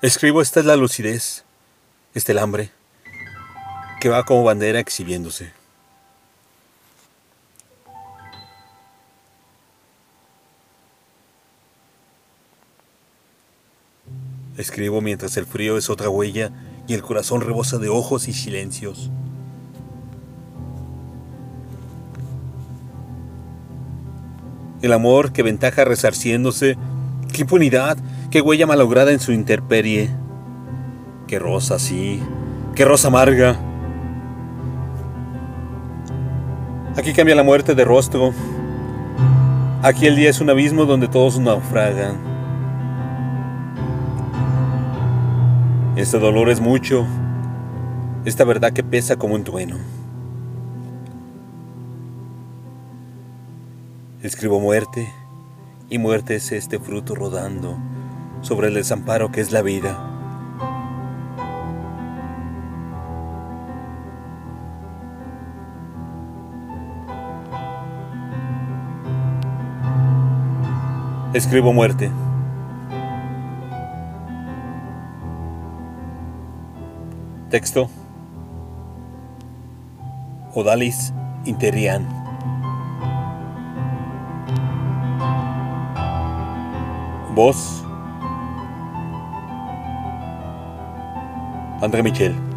Escribo esta es la lucidez, este el hambre, que va como bandera exhibiéndose. Escribo mientras el frío es otra huella y el corazón rebosa de ojos y silencios. El amor que ventaja resarciéndose, qué impunidad, qué huella malograda en su interperie. Qué rosa, sí, qué rosa amarga. Aquí cambia la muerte de rostro. Aquí el día es un abismo donde todos naufragan. Este dolor es mucho, esta verdad que pesa como un trueno. Escribo muerte, y muerte es este fruto rodando sobre el desamparo que es la vida. Escribo muerte. Texto. Odalis Interian. Voz. André Michel.